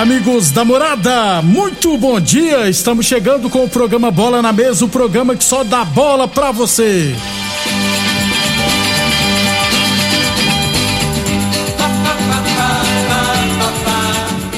Amigos da morada, muito bom dia. Estamos chegando com o programa Bola na Mesa o programa que só dá bola pra você.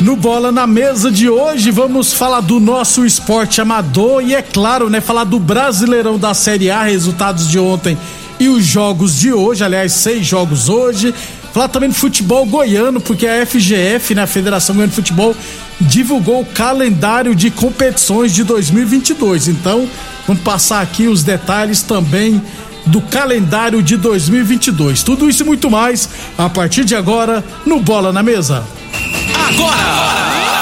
No Bola na Mesa de hoje vamos falar do nosso esporte amador e é claro, né, falar do Brasileirão da Série A, resultados de ontem e os jogos de hoje, aliás, seis jogos hoje. Falar também do futebol goiano, porque a FGF, né, a Federação Goiana de Futebol, divulgou o calendário de competições de 2022. Então, vamos passar aqui os detalhes também do calendário de 2022. Tudo isso e muito mais a partir de agora no Bola na Mesa. Agora! Bola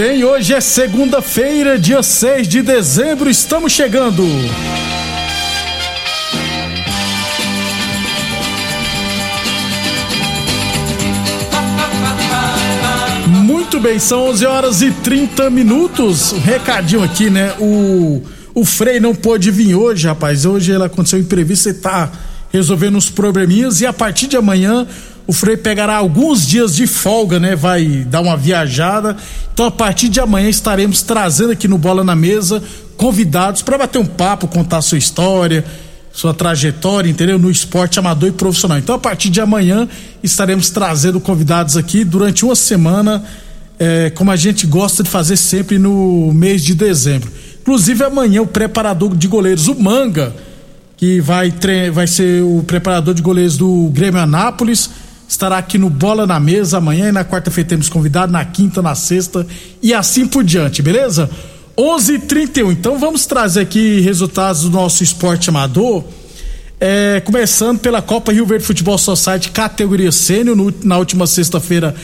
Bem, hoje é segunda-feira, dia 6 de dezembro, estamos chegando. Muito bem, são 11 horas e 30 minutos. Um recadinho aqui, né? O, o Frei não pôde vir hoje, rapaz. Hoje ele aconteceu imprevisto, ele tá resolvendo uns probleminhas e a partir de amanhã o Frei pegará alguns dias de folga, né? Vai dar uma viajada. Então a partir de amanhã estaremos trazendo aqui no Bola na Mesa convidados para bater um papo, contar sua história, sua trajetória, entendeu? No esporte amador e profissional. Então a partir de amanhã estaremos trazendo convidados aqui durante uma semana, é, como a gente gosta de fazer sempre no mês de dezembro. Inclusive amanhã o preparador de goleiros, o Manga, que vai, vai ser o preparador de goleiros do Grêmio Anápolis, estará aqui no Bola na Mesa amanhã e na quarta-feira temos convidado, na quinta, na sexta e assim por diante, beleza? 11:31. Então vamos trazer aqui resultados do nosso esporte amador. É, começando pela Copa Rio Verde Futebol Society categoria sênior, no- na última sexta-feira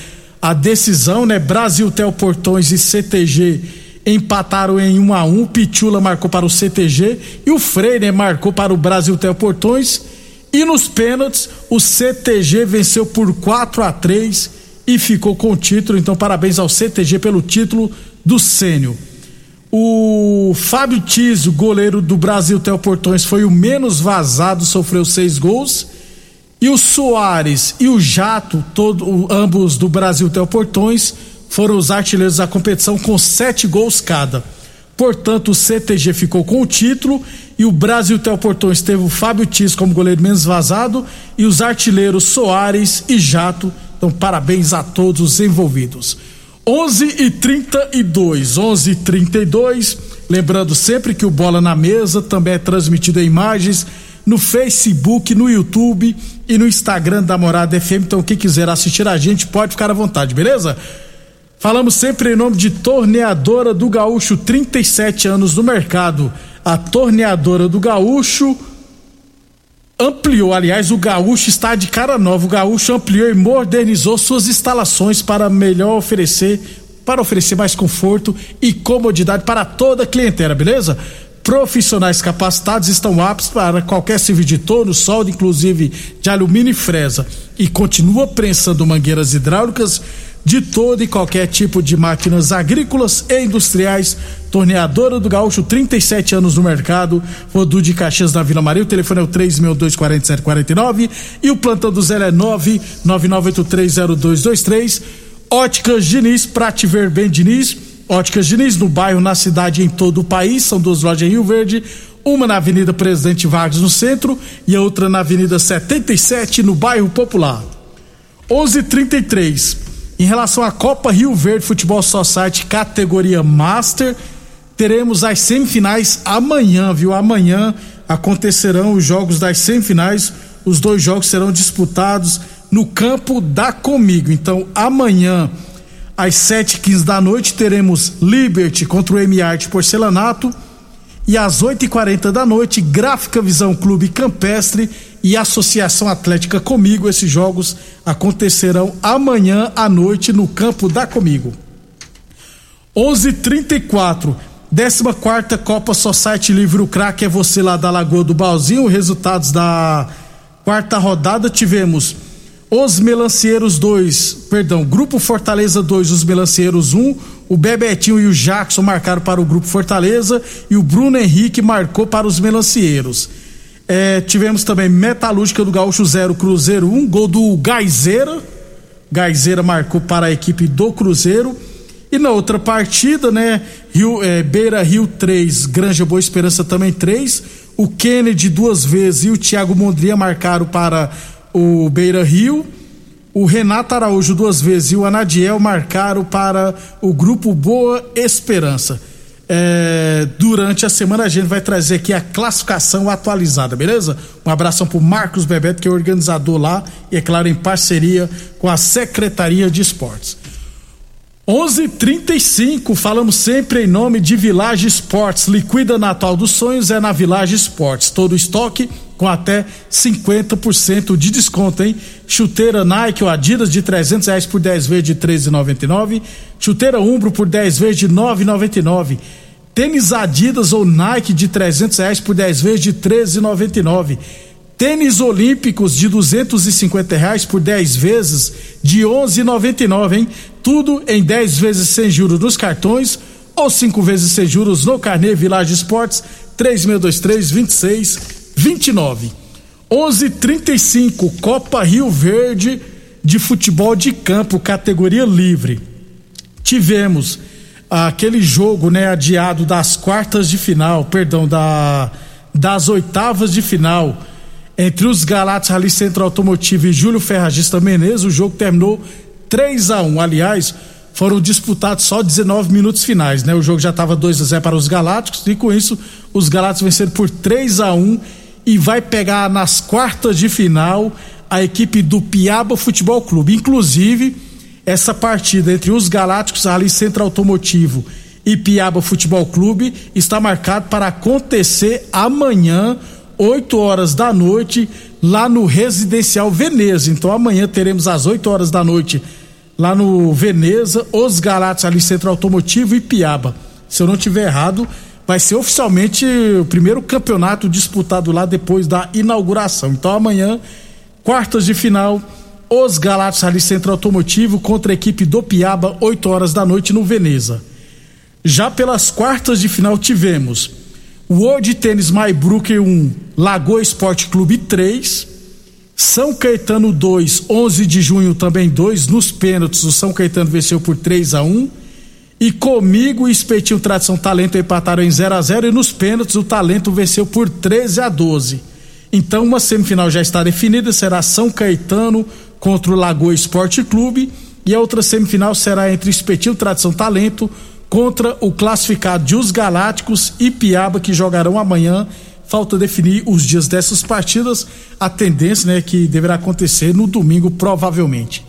a decisão, né? Brasil Tel Portões e CTG empataram em 1 a 1 Pichula marcou para o CTG e o Freire né, marcou para o Brasil Tel Portões. E nos pênaltis, o CTG venceu por 4 a 3 e ficou com o título. Então, parabéns ao CTG pelo título do Sênior. O Fábio Tiso, goleiro do Brasil Tel Portões, foi o menos vazado, sofreu seis gols. E o Soares e o Jato, todo, ambos do Brasil Tel Portões, foram os artilheiros da competição com sete gols cada. Portanto, o CTG ficou com o título e o Brasil Tel Portões teve o Fábio Tis como goleiro menos vazado e os artilheiros Soares e Jato. Então, parabéns a todos os envolvidos. 11 e 32, 11 e 32. Lembrando sempre que o Bola na Mesa também é transmitido em imagens no Facebook, no YouTube e no Instagram da Morada FM. Então, quem quiser assistir a gente pode ficar à vontade, beleza? Falamos sempre em nome de Torneadora do Gaúcho, 37 anos no mercado. A Torneadora do Gaúcho ampliou, aliás, o Gaúcho está de cara nova. O Gaúcho ampliou e modernizou suas instalações para melhor oferecer, para oferecer mais conforto e comodidade para toda a clientela, beleza? Profissionais capacitados estão aptos para qualquer serviço de torno, solda, inclusive de alumínio e fresa. E continua prensando mangueiras hidráulicas de todo e qualquer tipo de máquinas agrícolas e industriais. Torneadora do Gaúcho, 37 anos no mercado. Rodu de Caxias da Vila Maria. O telefone é o 3624749 e o plantão do zero é 999830223. Óticas Diniz, pra te ver bem, Diniz. Óticas Diniz, no bairro, na cidade em todo o país. São duas lojas em Rio Verde. Uma na Avenida Presidente Vargas, no centro, e a outra na Avenida 77, no bairro Popular. 11:33. Em relação à Copa Rio Verde Futebol Society categoria Master, teremos as semifinais amanhã, viu? Amanhã acontecerão os jogos das semifinais. Os dois jogos serão disputados no campo da Comigo. Então, amanhã, às 7h15 da noite, teremos Liberty contra o M-Art Porcelanato. E às 8h40 da noite, Gráfica Visão Clube Campestre e Associação Atlética Comigo. Esses jogos acontecerão amanhã à noite no campo da Comigo. 11:34 14 Copa Society Livre Crack é você lá da Lagoa do Balzinho. Resultados da quarta rodada tivemos os Melancieiros 2, perdão, Grupo Fortaleza 2, os Melancieiros 1, um, o Bebetinho e o Jackson marcaram para o Grupo Fortaleza e o Bruno Henrique marcou para os Melancieiros. É, tivemos também Metalúrgica do Gaúcho 0, Cruzeiro 1, um, gol do Gaizeira. Gaizeira marcou para a equipe do Cruzeiro. E na outra partida, né? Rio, é, Beira Rio 3, Granja Boa Esperança também 3. O Kennedy duas vezes e o Thiago Mondria marcaram para o Beira Rio. O Renato Araújo duas vezes e o Anadiel marcaram para o grupo Boa Esperança. É, durante a semana a gente vai trazer aqui a classificação atualizada, beleza? Um abração pro Marcos Bebeto, que é organizador lá, e é claro, em parceria com a Secretaria de Esportes. 11:35 falamos sempre em nome de Village Esportes. Liquida Natal dos Sonhos é na Village Esportes. Todo estoque com até 50% de desconto, hein? Chuteira Nike ou Adidas de 300 reais por 10 vezes de 13,99. Chuteira Umbro por 10 vezes de 9,99. Tênis Adidas ou Nike de 300 reais por 10 vezes de 13,99. Tênis Olímpicos de 250 reais por 10 vezes de 11,99, hein? Tudo em 10 vezes sem juros nos cartões ou 5 vezes sem juros no Carnê Village Esportes 3623 2629. 11:35 Copa Rio Verde de futebol de campo categoria livre. Tivemos aquele jogo, né, adiado das quartas de final, perdão, da das oitavas de final entre os Galatas Rally Centro Automotivo e Júlio Ferragista Menezes, o jogo terminou 3 a 1 Aliás, foram disputados só 19 minutos finais, né? O jogo já estava 2 a 0 para os Galácticos e com isso os Galácticos venceram por 3 a 1 e vai pegar nas quartas de final a equipe do Piaba Futebol Clube. Inclusive, essa partida entre os Galácticos Rally Centro Automotivo e Piaba Futebol Clube está marcado para acontecer amanhã 8 horas da noite, lá no Residencial Veneza. Então amanhã teremos às 8 horas da noite lá no Veneza, os Galatas ali Centro Automotivo e Piaba. Se eu não tiver errado, vai ser oficialmente o primeiro campeonato disputado lá depois da inauguração. Então amanhã, quartas de final, os Galatas ali Centro Automotivo contra a equipe do Piaba, 8 horas da noite no Veneza. Já pelas quartas de final tivemos World Tennis Maybrook 1, Lagoa Esporte Clube 3, São Caetano 2, 11 de junho também 2, nos pênaltis o São Caetano venceu por 3 a 1 e comigo Espetinho Tradição Talento empataram em 0 a 0 e nos pênaltis o Talento venceu por 13 a 12. Então uma semifinal já está definida, será São Caetano contra o Lagoa Esporte Clube e a outra semifinal será entre Espetinho Tradição Talento contra o classificado de Os Galácticos e Piaba, que jogarão amanhã. Falta definir os dias dessas partidas. A tendência, né, que deverá acontecer no domingo, provavelmente.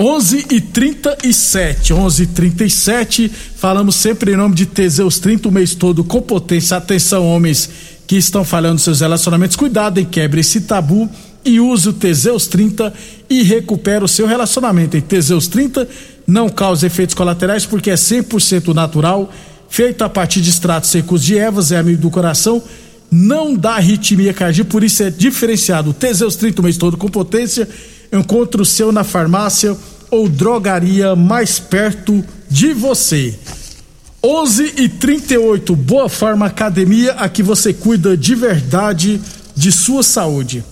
11 e 37, 11 e 37 falamos sempre em nome de Teseus 30 o mês todo com potência. Atenção, homens que estão falhando seus relacionamentos, cuidado em quebre esse tabu e use o Teseus 30 e recupera o seu relacionamento. Em Teseus 30 não causa efeitos colaterais porque é 100% natural, feito a partir de extratos secos de ervas, é amigo do coração, não dá arritmia cardíaca, por isso é diferenciado. O Teseus 30 o mês todo com potência, encontre o seu na farmácia ou drogaria mais perto de você. 11 e 38 Boa Forma Academia, aqui você cuida de verdade de sua saúde.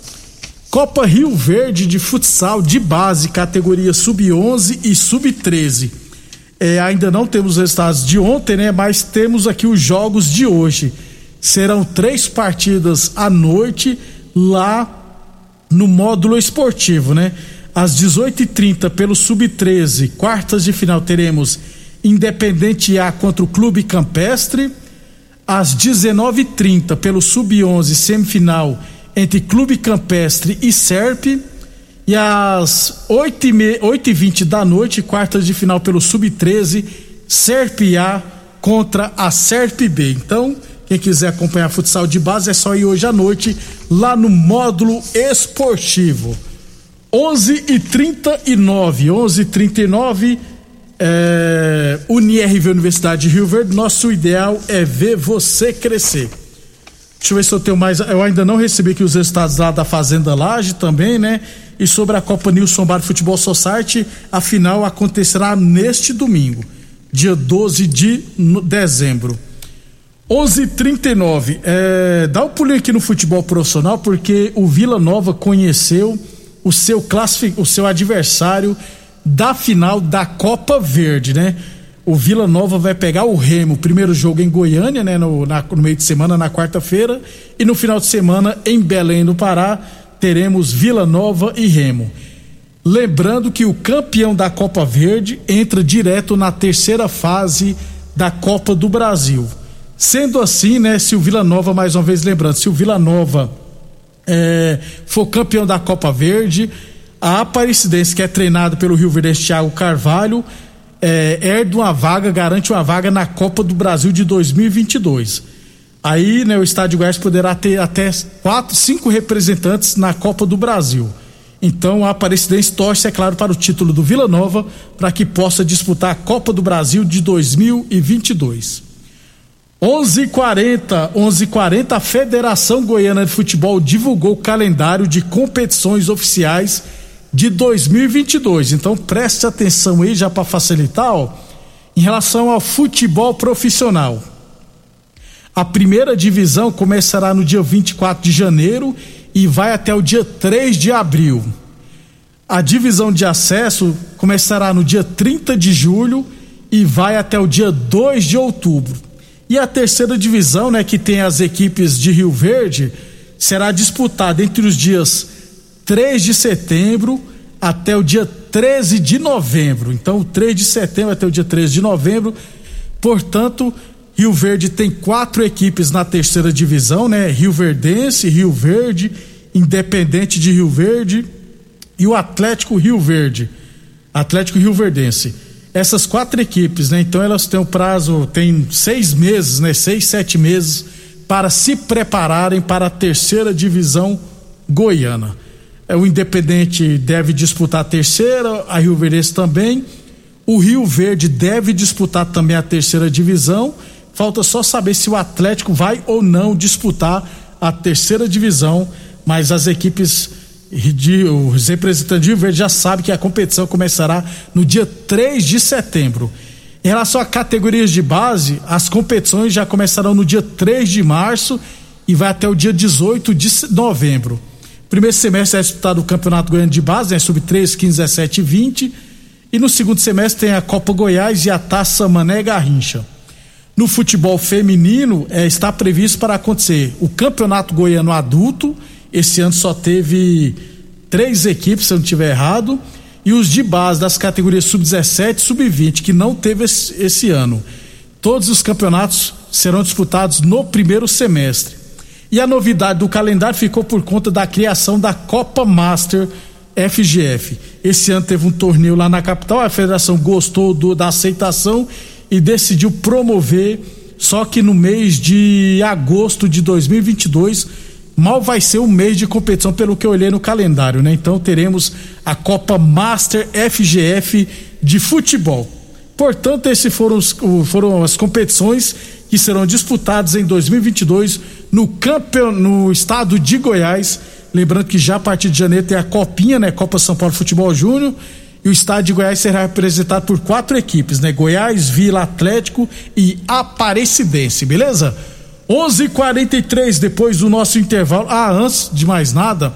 Copa Rio Verde de futsal de base, categoria sub-11 e sub-13. É, ainda não temos os resultados de ontem, né? Mas temos aqui os jogos de hoje. Serão três partidas à noite lá no módulo esportivo, né? Às 18h30 pelo sub-13, quartas de final, teremos Independente A contra o Clube Campestre. Às 19h30 pelo sub-11, semifinal entre Clube Campestre e Serpe. E às 8h20 da noite, quartas de final pelo Sub-13, Serpe A contra a Serpe B. Então, quem quiser acompanhar futsal de base é só ir hoje à noite lá no módulo esportivo. 11 e 39 11 e 39 é, Unirv Universidade de Rio Verde, nosso ideal é ver você crescer. Deixa eu ver se eu tenho mais. Eu ainda não recebi aqui os resultados lá da Fazenda Laje também, né? E sobre a Copa Nilson Bar Futebol Society, a final acontecerá neste domingo, dia 12 de dezembro. 11:39. É, dá um pulinho aqui no futebol profissional porque o Vila Nova conheceu o seu classific, o seu adversário da final da Copa Verde, né? O Vila Nova vai pegar o Remo, primeiro jogo em Goiânia, né, no, na, no meio de semana, na quarta-feira, e no final de semana em Belém, no Pará, teremos Vila Nova e Remo. Lembrando que o campeão da Copa Verde entra direto na terceira fase da Copa do Brasil. Sendo assim, né, se o Vila Nova, mais uma vez lembrando, se o Vila Nova é, for campeão da Copa Verde, a Aparecidense, que é treinado pelo Rio Verde Thiago Carvalho, é, herda uma vaga, garante uma vaga na Copa do Brasil de 2022. Aí, né, o Estádio Goiás poderá ter até quatro, cinco representantes na Copa do Brasil. Então, a Aparecidense torce, é claro, para o título do Vila Nova, para que possa disputar a Copa do Brasil de 2022. 11:40, 11:40, a Federação Goiana de Futebol divulgou o calendário de competições oficiais de 2022. Então preste atenção aí já para facilitar, ó, em relação ao futebol profissional. A primeira divisão começará no dia 24 de janeiro e vai até o dia 3 de abril. A divisão de acesso começará no dia 30 de julho e vai até o dia 2 de outubro. E a terceira divisão, né, que tem as equipes de Rio Verde, será disputada entre os dias 3 de setembro até o dia 13 de novembro. Então, 3 de setembro até o dia 13 de novembro. Portanto, Rio Verde tem quatro equipes na terceira divisão, né? Rio Verdense, Rio Verde, Independente de Rio Verde e o Atlético Rio Verde. Atlético Rio Verdense. Essas quatro equipes, né? Então elas têm um prazo, tem seis meses, né? Seis, sete meses para se prepararem para a terceira divisão goiana. É, o Independente deve disputar a terceira, a Rio Verde também. O Rio Verde deve disputar também a terceira divisão. Falta só saber se o Atlético vai ou não disputar a terceira divisão, mas as equipes de, os representantes de Rio Verde já sabem que a competição começará no dia 3 de setembro. Em relação a categorias de base, as competições já começarão no dia 3 de março e vai até o dia 18 de novembro. Primeiro semestre é disputado o Campeonato Goiano de Base, né, sub-3, 15, 17 e 20. E no segundo semestre tem a Copa Goiás e a Taça Mané Garrincha. No futebol feminino, é, está previsto para acontecer o Campeonato Goiano Adulto. Esse ano só teve três equipes, se eu não estiver errado. E os de base das categorias sub-17 e sub-20, que não teve esse, esse ano. Todos os campeonatos serão disputados no primeiro semestre. E a novidade do calendário ficou por conta da criação da Copa Master FGF. Esse ano teve um torneio lá na capital, a federação gostou do, da aceitação e decidiu promover, só que no mês de agosto de 2022 mal vai ser um mês de competição pelo que eu olhei no calendário, né? Então teremos a Copa Master FGF de futebol. Portanto, esses foram, os, foram as competições que serão disputadas em 2022 no campeon, no estado de Goiás. Lembrando que já a partir de janeiro tem a Copinha, né? Copa São Paulo Futebol Júnior. E o estado de Goiás será representado por quatro equipes, né? Goiás, Vila Atlético e Aparecidense, beleza? 11:43 depois do nosso intervalo. Ah, antes de mais nada,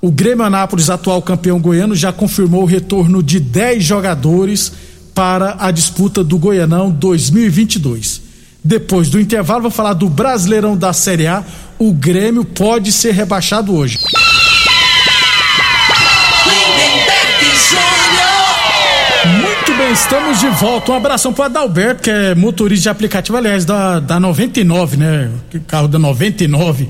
O Grêmio Anápolis, atual campeão goiano, já confirmou o retorno de 10 jogadores para a disputa do Goianão 2022. Depois do intervalo, vou falar do Brasileirão da Série A. O Grêmio pode ser rebaixado hoje. Muito bem, estamos de volta. Um abração para Adalberto, que é motorista de aplicativo, aliás, da, da 99, né? Carro da 99.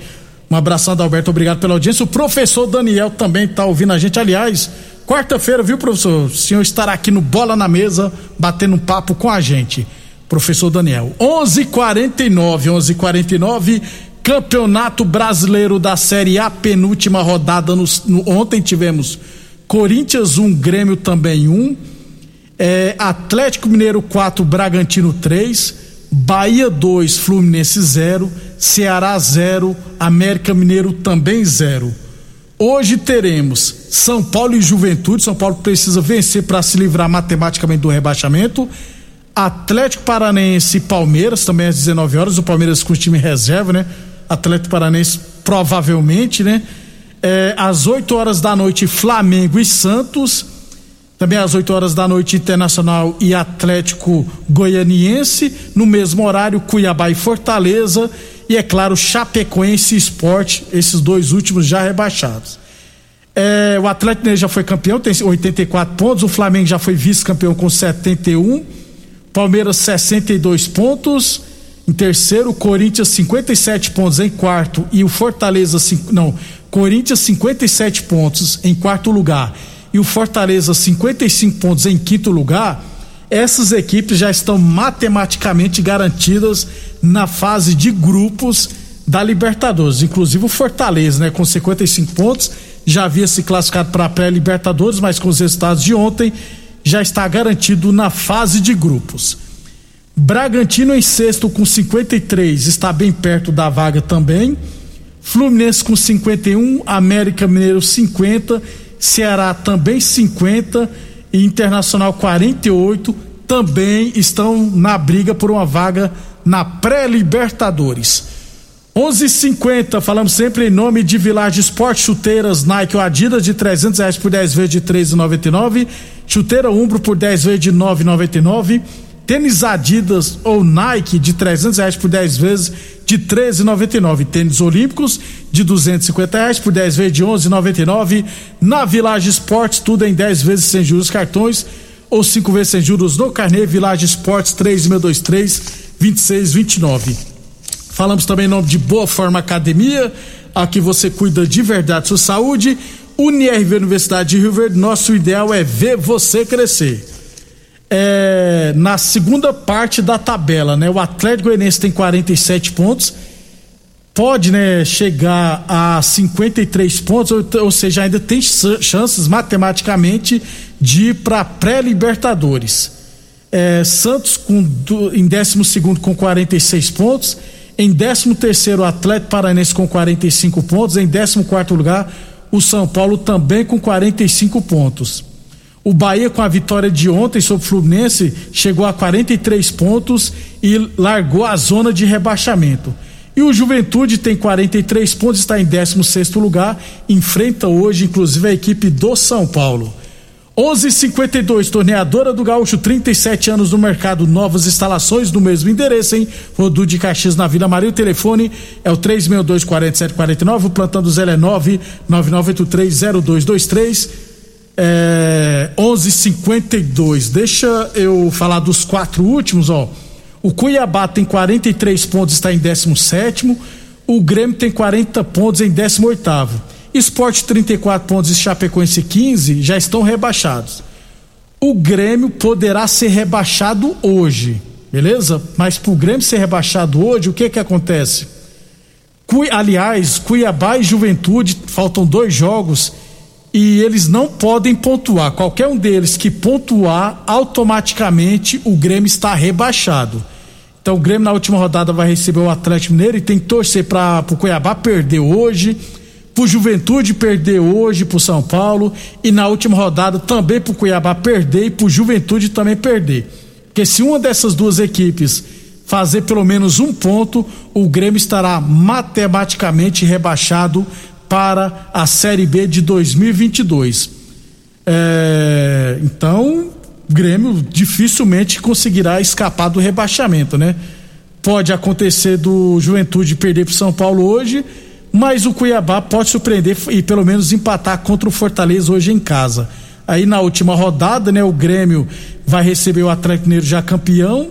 Um abração, Adalberto, obrigado pela audiência. O professor Daniel também está ouvindo a gente. Aliás, quarta-feira, viu, professor? O senhor estará aqui no Bola na Mesa, batendo um papo com a gente. Professor Daniel. 11:49, 11:49. Campeonato Brasileiro da Série A, penúltima rodada. No, no, ontem tivemos Corinthians 1, um, Grêmio também 1. Um. É, Atlético Mineiro 4, Bragantino 3. Bahia 2, Fluminense 0. Ceará 0. América Mineiro também 0. Hoje teremos São Paulo e Juventude. São Paulo precisa vencer para se livrar matematicamente do rebaixamento. Atlético Paranense e Palmeiras, também às 19 horas. O Palmeiras com o time reserva, né? Atlético Paranense provavelmente, né? É, às 8 horas da noite, Flamengo e Santos. Também às 8 horas da noite, Internacional e Atlético Goianiense. No mesmo horário, Cuiabá e Fortaleza. E é claro, Chapecoense e Esporte, esses dois últimos já rebaixados. É, o Atlético já foi campeão, tem 84 pontos. O Flamengo já foi vice-campeão com 71. Palmeiras 62 pontos. Em terceiro, Corinthians 57 pontos em quarto e o Fortaleza não, Corinthians 57 pontos em quarto lugar e o Fortaleza 55 pontos em quinto lugar. Essas equipes já estão matematicamente garantidas na fase de grupos da Libertadores, inclusive o Fortaleza, né, com 55 pontos, já havia se classificado para a pré-Libertadores, mas com os resultados de ontem já está garantido na fase de grupos. Bragantino em sexto com 53, está bem perto da vaga também. Fluminense com 51, América Mineiro 50, Ceará também 50 e Internacional 48 também estão na briga por uma vaga na pré-Libertadores. 11:50 falamos sempre em nome de Village Esporte chuteiras Nike ou Adidas de 300 reais por 10 vezes de 13,99 chuteira Umbro por 10 vezes de 9,99 tênis Adidas ou Nike de 300 reais por 10 vezes de 13,99 tênis Olímpicos de 250 reais por 10 vezes de 11,99 na Village Esportes tudo em 10 vezes sem juros cartões ou 5 vezes sem juros no carnê. Village Esportes 3623 2629 Falamos também em nome de Boa Forma Academia, aqui você cuida de verdade sua saúde. Unirv Universidade de Rio Verde, nosso ideal é ver você crescer. É, na segunda parte da tabela, né? O Atlético Goianiense tem 47 pontos, pode, né, chegar a 53 pontos, ou, ou seja, ainda tem chances matematicamente de ir para pré-Libertadores. É, Santos com, em 12 segundo com 46 pontos em 13 terceiro, Atlético Paranense com 45 pontos. Em 14 quarto lugar, o São Paulo também com 45 pontos. O Bahia, com a vitória de ontem sobre o Fluminense, chegou a 43 pontos e largou a zona de rebaixamento. E o Juventude tem 43 pontos, está em 16 lugar, enfrenta hoje, inclusive, a equipe do São Paulo. 11:52 Torneadora do Gaúcho, 37 anos no mercado, novas instalações no mesmo endereço, hein? Rodu de Caxias na Vila Maria. O telefone é o 362-4749. O plantão do Zé é 999830223. É, 11:52. Deixa eu falar dos quatro últimos, ó. O Cuiabá tem 43 pontos, está em 17. O Grêmio tem 40 pontos em 18. Esporte 34 pontos e Chapecoense 15 já estão rebaixados. O Grêmio poderá ser rebaixado hoje, beleza? Mas para o Grêmio ser rebaixado hoje, o que que acontece? Cui, aliás, Cuiabá e Juventude faltam dois jogos e eles não podem pontuar. Qualquer um deles que pontuar, automaticamente o Grêmio está rebaixado. Então o Grêmio na última rodada vai receber o Atlético Mineiro e tem que torcer para o Cuiabá perder hoje pro Juventude perder hoje pro São Paulo e na última rodada também pro Cuiabá perder e pro Juventude também perder. Porque se uma dessas duas equipes fazer pelo menos um ponto, o Grêmio estará matematicamente rebaixado para a Série B de 2022. É, então, Grêmio dificilmente conseguirá escapar do rebaixamento, né? Pode acontecer do Juventude perder para São Paulo hoje, mas o Cuiabá pode surpreender e pelo menos empatar contra o Fortaleza hoje em casa. Aí na última rodada, né, o Grêmio vai receber o Atlético Mineiro já campeão.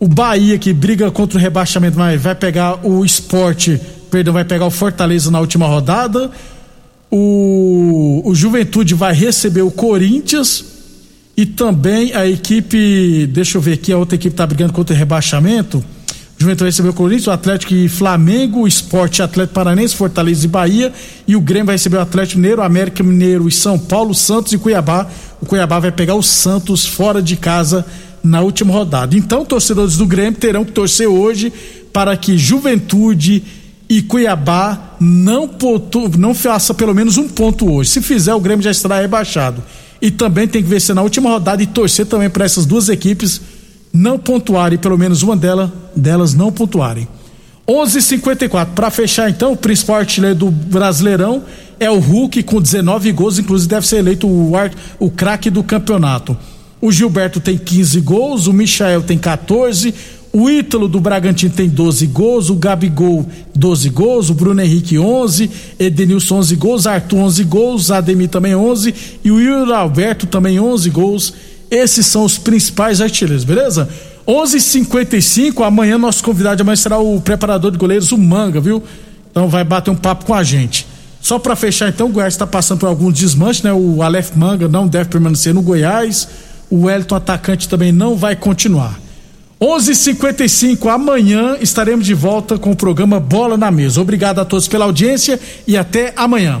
O Bahia que briga contra o rebaixamento, mas vai pegar o esporte, perdão, vai pegar o Fortaleza na última rodada. O, o Juventude vai receber o Corinthians e também a equipe, deixa eu ver aqui, a outra equipe está brigando contra o rebaixamento. Juventude recebeu o Corinthians, o Atlético e Flamengo, o Esporte Atlético Paranense, Fortaleza e Bahia. E o Grêmio vai receber o Atlético Mineiro, América Mineiro e São Paulo, Santos e Cuiabá. O Cuiabá vai pegar o Santos fora de casa na última rodada. Então, torcedores do Grêmio terão que torcer hoje para que Juventude e Cuiabá não, pontu, não pelo menos um ponto hoje. Se fizer, o Grêmio já estará rebaixado. E também tem que vencer na última rodada e torcer também para essas duas equipes não pontuarem, pelo menos uma delas, delas não pontuarem. 11:54 para fechar então, o principal artilheiro do Brasileirão é o Hulk com 19 gols, inclusive deve ser eleito o, o craque do campeonato. O Gilberto tem 15 gols, o Michael tem 14, o Ítalo do Bragantino tem 12 gols, o Gabigol 12 gols, o Bruno Henrique 11, Edenilson 11 gols, Arthur 11 gols, Ademir também 11 e o Yuri Alberto também 11 gols esses são os principais artilheiros, beleza? 11:55 amanhã nosso convidado de amanhã será o preparador de goleiros, o Manga, viu? Então vai bater um papo com a gente. Só para fechar então, o Goiás está passando por alguns desmanches, né? O Aleph Manga não deve permanecer no Goiás, o Wellington atacante também não vai continuar. 11:55 amanhã estaremos de volta com o programa Bola na Mesa. Obrigado a todos pela audiência e até amanhã.